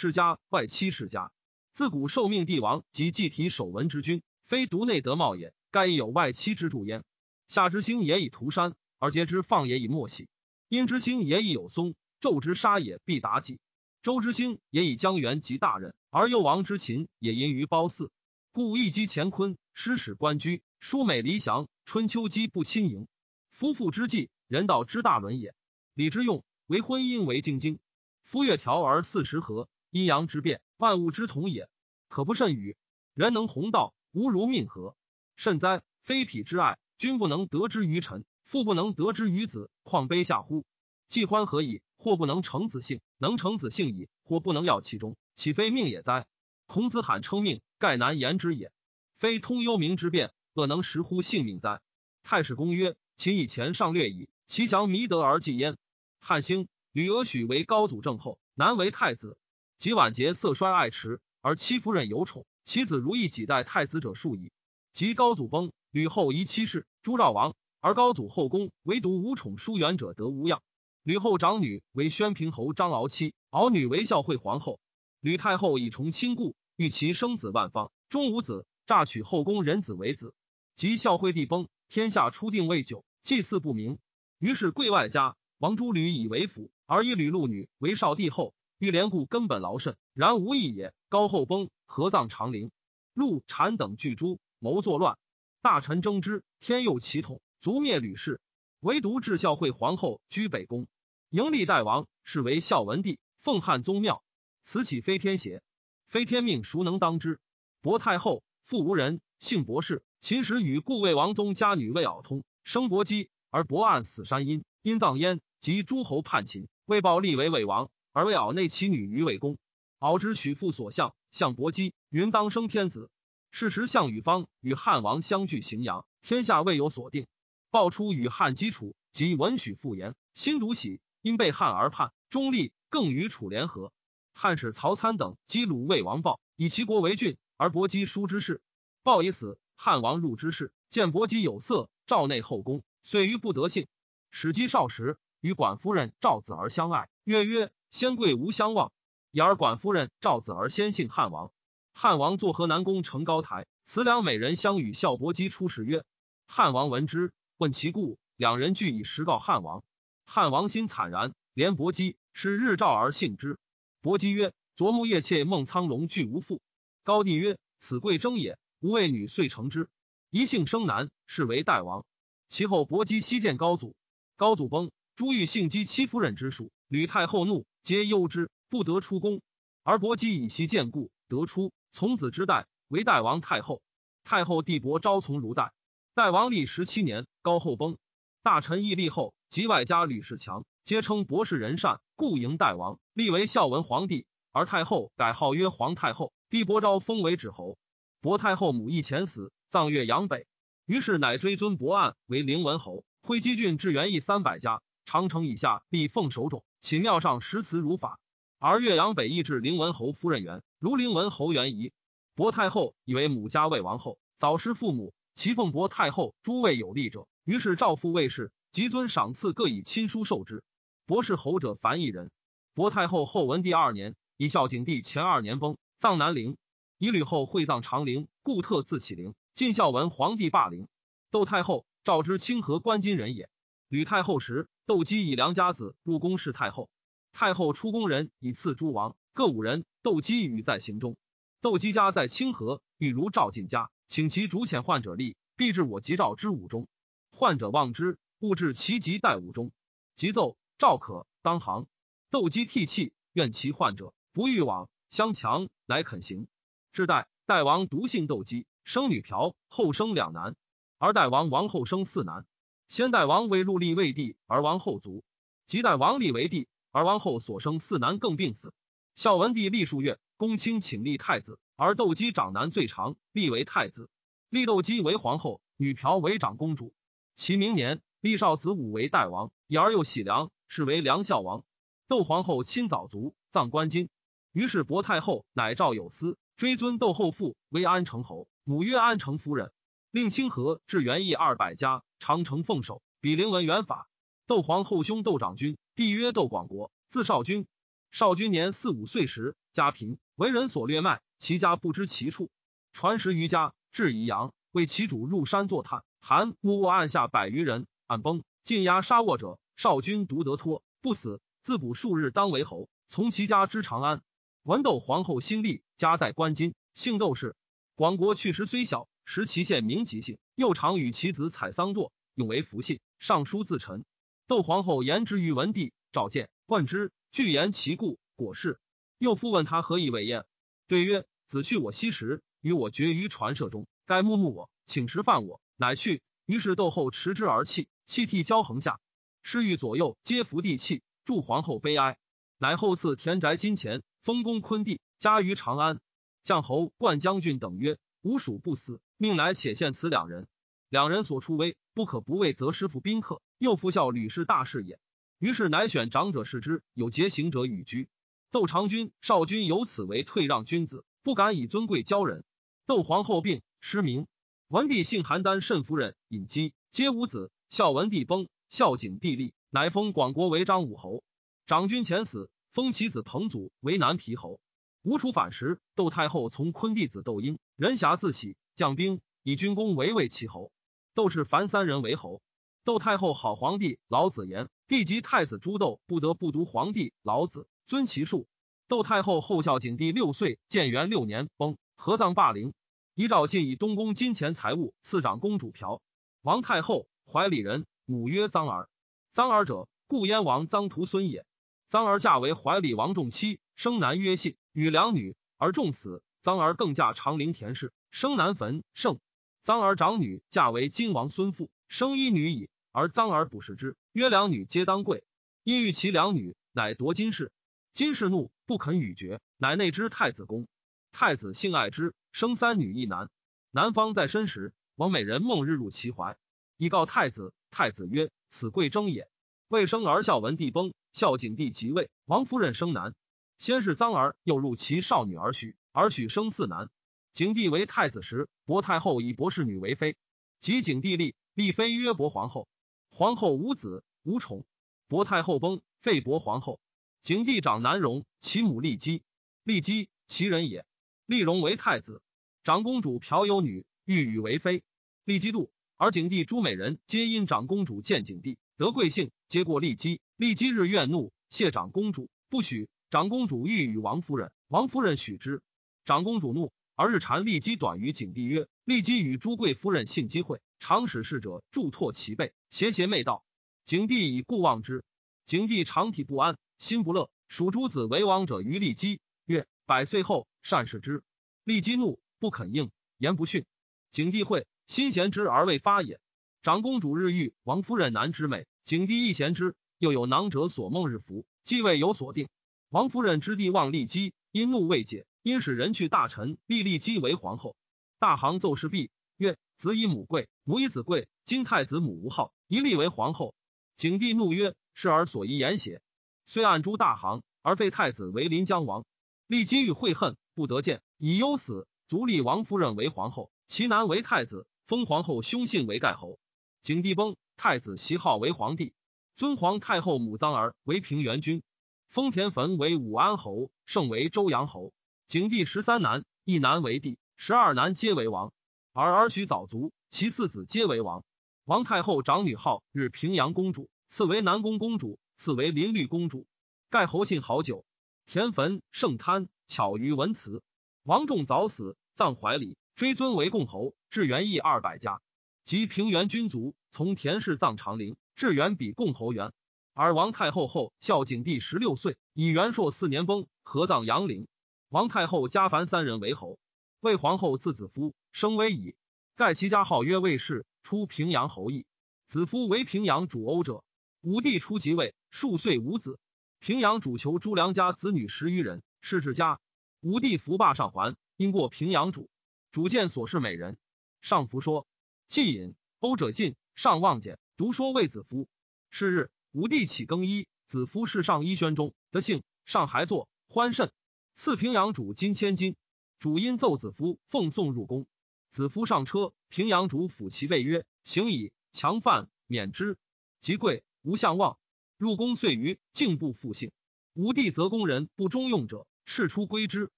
世家外戚世家。自古受命帝王及祭体守文之君，非独内德茂也，盖亦有外戚之助焉。夏之星也以涂山，而桀之放也以莫喜；殷之星也以有松，纣之杀也必妲己；周之星也以江源及大任，而幽王之秦也因于褒姒。故一击乾坤，师使官居，疏美离祥，春秋积不亲迎。夫妇之计，人道之大伦也。礼之用，为婚姻为敬经。夫月调而四时合，阴阳之变，万物之统也。可不甚与？人能弘道，无如命合。甚哉！非匹之爱，君不能得之于臣，父不能得之于子，况卑下乎？既欢何以？或不能成子姓，能成子姓矣，或不能要其中，岂非命也哉？孔子罕称命，盖难言之也。非通幽冥之变，恶能识乎性命哉？太史公曰：秦以前上略矣，其降弥德而继焉。汉兴，吕阿许为高祖正后，难为太子。及晚节色衰爱弛，而戚夫人有宠，其子如意几代太子者数矣。及高祖崩，吕后遗妻室，朱赵王，而高祖后宫唯独无宠疏远者得无恙。吕后长女为宣平侯张敖妻，敖女为孝惠皇后。吕太后以崇亲故。欲其生子万方，终无子，诈取后宫人子为子。及孝惠帝崩，天下初定未久，祭祀不明。于是贵外家王朱吕以为辅，而以吕禄女为少帝后。欲连故根本劳甚，然无益也。高后崩，合葬长陵。陆产等聚诸谋作乱，大臣争之，天佑其统，卒灭吕氏。唯独至孝惠皇后居北宫，迎立代王，是为孝文帝，奉汉宗庙。此岂非天邪？非天命，孰能当之？薄太后父无人，姓薄氏。秦时与故魏王宗家女魏敖通，生薄姬，而薄暗死山阴。因葬焉，及诸侯叛秦，魏豹立为魏王，而为敖内其女于魏公。敖之许父所向，向伯姬云当生天子。是时项羽方与汉王相聚荥阳，天下未有所定。报出与汉基础，及闻许父言，心独喜，因被汉而叛，中立，更与楚联合。汉使曹参等击鲁魏王豹，以其国为郡，而伯姬叔之事。豹已死，汉王入之事，见伯姬有色，赵内后宫，遂于不得幸。使姬少时，与管夫人赵子而相爱，曰曰：先贵无相忘。以而管夫人赵子儿先姓汉王。汉王作河南宫成高台，此两美人相与笑伯姬出使曰：汉王闻之，问其故，两人俱以实告汉王。汉王心惨然，怜伯姬，是日照而幸之。伯姬曰：“昨暮夜妾孟苍龙俱无父。”高帝曰：“此贵征也。吾为女遂成之。一姓生男，是为代王。”其后伯姬西见高祖，高祖崩，朱玉幸姬戚夫人之属。吕太后怒，皆忧之，不得出宫。而伯姬以其见故，得出，从子之代为代王太后。太后帝伯昭从如代。代王历十七年，高后崩，大臣义立后及外家吕氏强。皆称博士仁善，故迎代王，立为孝文皇帝。而太后改号曰皇太后。帝伯昭封为止侯。伯太后母义前死，葬岳阳北。于是乃追尊伯案为灵文侯。会稽郡至元邑三百家，长城以下必奉守种。寝庙上石祠如法。而岳阳北邑至灵文侯夫人园，如灵文侯园仪。伯太后以为母家魏王后，早失父母，其奉伯太后诸位有力者，于是召父魏氏，即尊赏赐各以亲书受之。博士侯者凡一人。薄太后后文帝二年，以孝景帝前二年崩，葬南陵。以吕后会葬长陵，故特自起陵。晋孝文皇帝霸陵。窦太后赵之清河关津人也。吕太后时，窦姬以良家子入宫侍太后。太后出宫人以赐诸王，各五人。窦姬与在行中。窦姬家在清河，欲如赵进家，请其主遣患者立，必至我及赵之武中。患者望之，勿至其疾待武中。即奏。赵可当行，斗鸡涕泣，愿其患者不欲往，相强乃肯行。至代代王独姓斗鸡，生女嫖，后生两男。而代王王后生四男。先代王为入立为帝，而王后卒。即代王立为帝，而王后所生四男更病死。孝文帝立数月，公卿请立太子，而斗鸡长男最长，立为太子。立斗鸡为皇后，女嫖为长公主。其明年，立少子武为代王，以而又喜良。是为梁孝王，窦皇后亲早卒，葬关津。于是薄太后乃诏有司，追尊窦后父为安成侯，母曰安成夫人，令清河至元义二百家，长城奉守，比灵文元法。窦皇后兄窦长君，弟曰窦广国，字少君。少君年四五岁时，家贫，为人所掠卖，其家不知其处。传十余家，至宜阳，为其主入山作探。韩木卧案下百余人，暗崩，尽押杀卧者。少君独得脱，不死，自补数日，当为侯。从其家之长安。文窦皇后新立，家在关津，姓窦氏。广国去时虽小，时其县名吉姓，又常与其子采桑堕，永为福信。尚书自陈。窦皇后言之于文帝，召见，问之，具言其故。果是。又复问他何以为焉？对曰：子去我昔时，与我绝于传舍中，该目目我，请食饭我，乃去。于是窦后持之而泣，泣涕交横下。侍御左右皆伏地泣，祝皇后悲哀。乃后赐田宅金钱，封公昆地，家于长安。将侯冠将军等曰：吾属不死，命来且献此两人。两人所出威，不可不为则师傅宾客，又复效吕氏大事也。于是乃选长者视之，有节行者与居。窦长君、少君由此为退让君子，不敢以尊贵骄人。窦皇后病失明，文帝幸邯郸慎夫人尹姬，皆无子。孝文帝崩，孝景帝立，乃封广国为张武侯。长君前死，封其子彭祖为南皮侯。吴楚反时，窦太后从昆弟子窦婴，人侠自喜，将兵以军功为魏齐侯。窦氏凡三人为侯。窦太后好皇帝老子言，帝及太子朱窦不得不读皇帝老子。尊其术。窦太后后孝景帝六岁，建元六年崩，合葬霸陵。遗诏尽以东宫金钱财物赐长公主朴。王太后怀里人，母曰臧儿。臧儿者，故燕王臧荼孙也。臧儿嫁为怀里王仲妻，生男曰信，与两女，而重死。臧儿更嫁长陵田氏，生男坟胜。臧儿长女嫁为金王孙妇，生一女矣，而臧儿不食之，曰两女皆当贵，因欲其两女，乃夺金氏。金氏怒，不肯与绝，乃内之太子宫。太子性爱之，生三女一男。男方在身时，王美人梦日入其怀，以告太子。太子曰：“此贵征也。”未生儿，孝文帝崩，孝景帝即位，王夫人生男。先是臧儿又入其少女而许，而许生四男。景帝为太子时，薄太后以薄氏女为妃。及景帝立，立妃曰薄皇后。皇后无子无宠，薄太后崩，废薄皇后。景帝长男荣，其母立姬，立姬其人也。立荣为太子，长公主朴有女，欲与为妃。立姬妒，而景帝诸美人皆因长公主见景帝得贵姓，皆过立姬。立姬日怨怒，谢长公主，不许。长公主欲与王夫人，王夫人许之。长公主怒，而日缠骊姬短于景帝曰：“骊姬与朱贵夫人性机会，常使侍者助拓其背，邪邪媚道。”景帝以故望之。景帝长体不安。心不乐，属诸子为王者于利姬，曰：“百岁后善视之。”利基怒，不肯应，言不逊。景帝会，心贤之而未发也。长公主日遇王夫人难之美，景帝亦贤之。又有囊者所梦日服，既未有所定。王夫人之弟望利姬，因怒未解，因使人去大臣立利姬为皇后。大行奏事毕，曰：“子以母贵，母以子贵。今太子母无号，一立为皇后。”景帝怒曰：“是而所宜言邪？”虽暗诛大行，而废太子为临江王。立姬欲悔恨，不得见，以忧死，卒立王夫人为皇后，其男为太子，封皇后兄信为盖侯。景帝崩，太子袭号为皇帝，尊皇太后母臧儿为平原君，封田汾为武安侯，盛为周阳侯。景帝十三男，一男为帝，十二男皆为王。而儿许早卒，其四子皆为王。王太后长女号日平阳公主，次为南宫公主。赐为林绿公主，盖侯信好久。田汾盛贪，巧于文辞。王仲早死，葬怀里，追尊为共侯，至元邑二百家。及平原君族，从田氏葬长陵，至元比共侯元。而王太后后孝景帝十六岁，以元朔四年崩，合葬阳陵。王太后家凡三人为侯。魏皇后字子夫，生威矣。盖其家号曰魏氏，出平阳侯邑。子夫为平阳主欧者。武帝初即位，数岁无子。平阳主求朱良家子女十余人，是至家。武帝服罢上还，因过平阳主，主见所事美人，上服说，既饮，欧者进，上望见，独说卫子夫。是日，武帝起更衣，子夫侍上衣轩中，得幸，上还坐，欢甚。赐平阳主金千金。主因奏子夫奉送入宫，子夫上车，平阳主抚其背曰：“行矣，强犯免之。”即贵。无相望，入宫遂于竟不复幸。武帝则宫人不中用者，事出归之。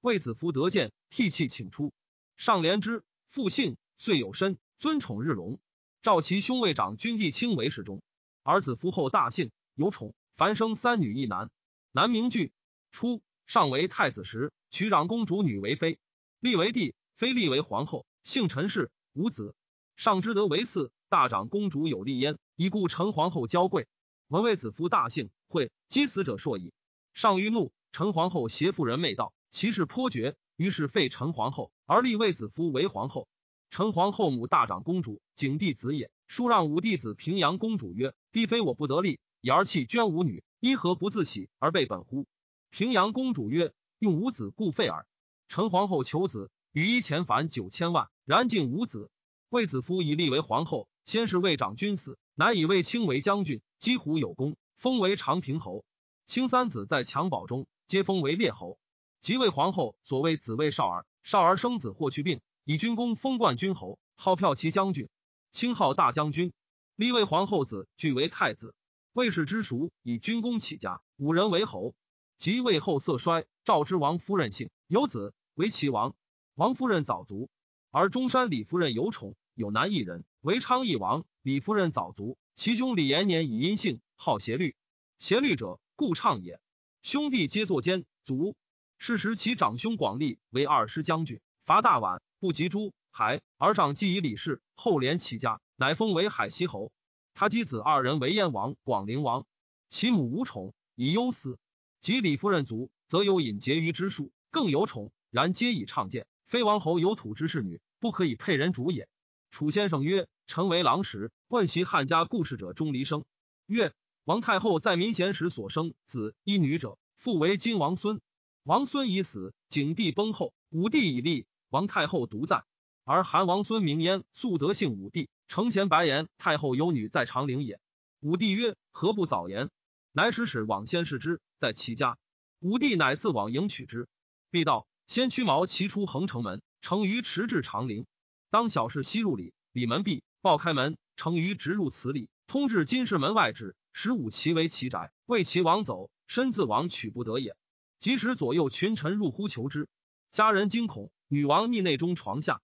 卫子夫得见，涕泣请出。上怜之，复幸，遂有身，尊宠日隆。召其兄卫长君帝卿为侍中。儿子夫后大幸，有宠，凡生三女一男。男名惧。初，上为太子时，娶长公主女为妃，立为帝，妃立为皇后。姓陈氏，无子。上之德为嗣，大长公主有立焉，以故陈皇后娇贵。闻卫子夫大幸，会击死者硕矣。上欲怒，陈皇后携妇人媚道。其事颇绝，于是废陈皇后，而立卫子夫为皇后。陈皇后母大长公主，景帝子也。书让五弟子平阳公主曰：“帝非我不得立，以儿弃捐五女，因何不自喜而被本乎？”平阳公主曰：“用五子故废耳。”陈皇后求子，与一钱凡九千万，然竟无子。卫子夫以立为皇后，先是卫长君死，乃以卫青为将军，击虎有功，封为长平侯。卿三子在襁褓中，皆封为列侯。即位皇后所谓子卫少儿，少儿生子霍去病，以军功封冠军侯，号票骑将军，清号大将军。立为皇后子俱为太子。魏氏之属以军功起家，五人为侯。即魏后色衰，赵之王夫人姓有子为齐王。王夫人早卒，而中山李夫人有宠，有男一人为昌邑王。李夫人早卒，其兄李延年以阴性，好邪律。邪律者，故畅也。兄弟皆作奸，卒。是时，其长兄广利为二师将军，伐大宛，不及诸海，而上既以李氏，后连其家，乃封为海西侯。他妻子二人为燕王、广陵王，其母无宠，以忧思。及李夫人卒，则有引婕妤之术，更有宠，然皆以倡谏。非王侯有土之士女，不可以配人主也。楚先生曰：“臣为郎时，问其汉家故事者钟离生曰：王太后在民贤时所生子一女者，父为金王孙。”王孙已死，景帝崩后，武帝已立，王太后独在。而韩王孙名焉，素德姓武帝。承前白言太后有女在长陵也。武帝曰：何不早言？乃使使往先视之，在其家。武帝乃自往迎娶之。必道先驱毛骑出横城门，乘于驰至长陵。当小事西入里，里门闭，报开门，乘于直入此里，通至金氏门外止，使武其为其宅，为其王走，身自往取不得也。即使左右群臣入乎求之，家人惊恐。女王匿内中床下，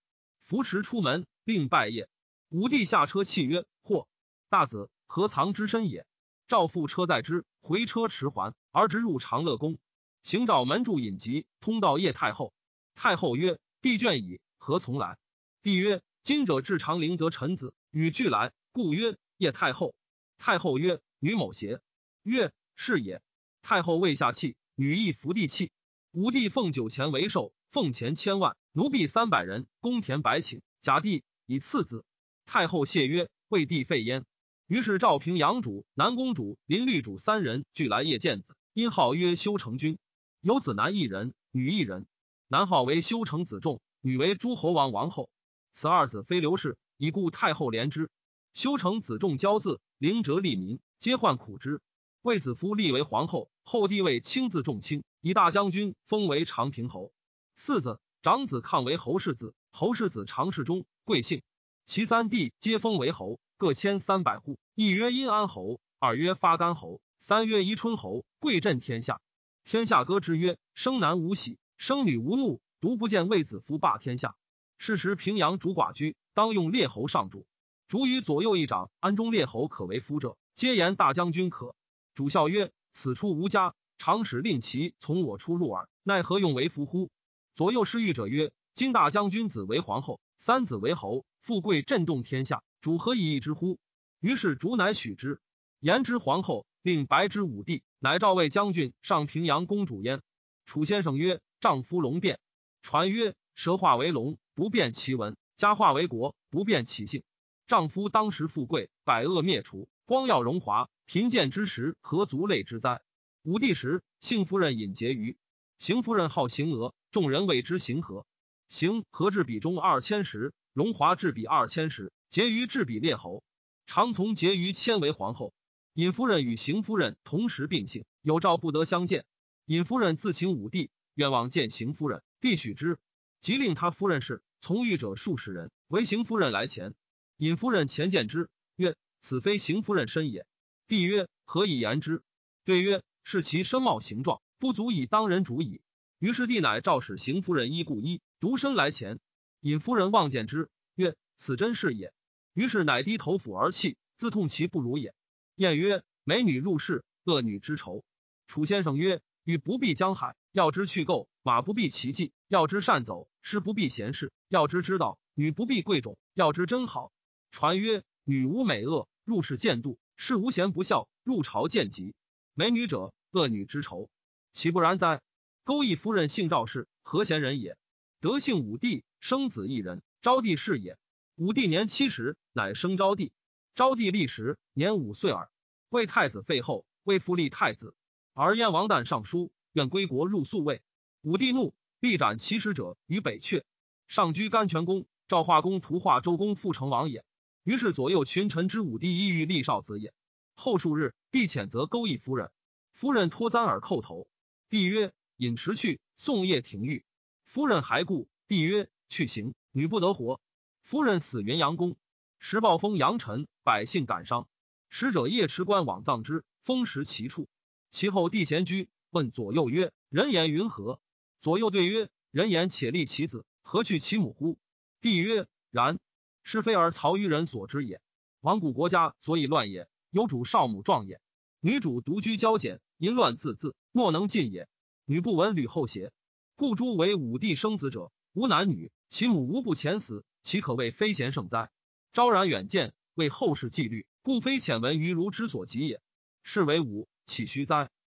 扶持出门，并拜谒。武帝下车泣曰：“或大子何藏之身也？”赵父车载之，回车迟还，而直入长乐宫。行找门柱引疾，通到叶太后。太后曰：“帝倦矣，何从来？”帝曰：“今者至长陵得臣子，与俱来，故曰叶太后。”太后曰：“女某邪？”曰：“是也。”太后未下气。女亦服地契，武帝奉酒钱为寿，奉钱千万，奴婢三百人，公田百顷。假帝以次子。太后谢曰：“魏帝废焉。”于是赵平阳主、南公主、林律主三人俱来谒见子，因号曰修成君。有子男一人，女一人。男号为修成子重，女为诸侯王王后。此二子非刘氏，以故太后怜之。修成子重骄恣，灵哲利民，皆患苦之。卫子夫立为皇后，后帝位亲自重卿，以大将军封为长平侯。四子长子抗为侯世子，侯世子长世中，贵姓。其三弟皆封为侯，各迁三百户。一曰阴安侯，二曰发干侯，三曰宜春侯，贵震天下。天下歌之曰：生男无喜，生女无怒，独不见卫子夫霸天下。是时平阳主寡居，当用列侯上主。主与左右一长安中列侯可为夫者，皆言大将军可。主笑曰：“此处无家，常使令其从我出入耳，奈何用为夫乎？”左右侍御者曰：“今大将军子为皇后，三子为侯，富贵震动天下，主何以易之乎？”于是主乃许之，言之皇后，令白之武帝，乃赵魏将军上平阳公主焉。楚先生曰：“丈夫龙变。”传曰：“蛇化为龙，不变其文；家化为国，不变其姓。丈夫当时富贵，百恶灭除，光耀荣华。”贫贱之时，何足类之哉？武帝时，幸夫人引婕妤，邢夫人好行娥，众人谓之行和。行和至彼中二千石，荣华至彼二千石，婕妤至彼列侯。常从婕妤迁为皇后。尹夫人与邢夫人同时病幸，有诏不得相见。尹夫人自请武帝，愿望见邢夫人，帝许之，即令他夫人侍从御者数十人，为邢夫人来前。尹夫人前见之，曰：“此非邢夫人身也。”帝曰：“何以言之？”对曰：“是其身貌形状，不足以当人主矣。”于是帝乃诏使邢夫人衣故衣，独身来前。尹夫人望见之，曰：“此真是也。”于是乃低头抚而泣，自痛其不如也。晏曰：“美女入室，恶女之仇。”楚先生曰：“女不避江海，要之去垢；马不避其迹，要之善走；师不避贤士，要之知道；女不避贵种，要之真好。”传曰：“女无美恶，入室见妒；士无贤不孝，入朝见疾。美女者，恶女之仇，岂不然哉？”勾弋夫人姓赵氏，何贤人也？德姓武帝，生子一人，昭帝是也。武帝年七十，乃生昭帝。昭帝历时年五岁耳。魏太子废后，魏复立太子。而燕王旦上书，愿归国入宿卫。武帝怒，必斩其使者于北阙。上居甘泉宫。赵化公图画周公复成王也。于是左右群臣之武帝意欲立少子也。后数日，帝谴责勾弋夫人。夫人脱簪而叩头。帝曰。饮食去，宋夜廷狱。夫人还故，帝曰：“去行，女不得活。”夫人死云阳宫。时暴风扬尘，百姓感伤。使者夜持棺往葬之，风食其处。其后帝闲居，问左右曰：“人言云何？”左右对曰：“人言且立其子，何去其母乎？”帝曰：“然。是非而曹于人所知也。亡古国家所以乱也，有主少母壮也。女主独居骄简，淫乱自恣，莫能尽也。”女不闻吕后邪？故诸为武帝生子者，无男女，其母无不遣死，岂可谓非贤圣哉？昭然远见，为后世纪律，故非浅闻于儒之所及也。是为武，岂虚哉？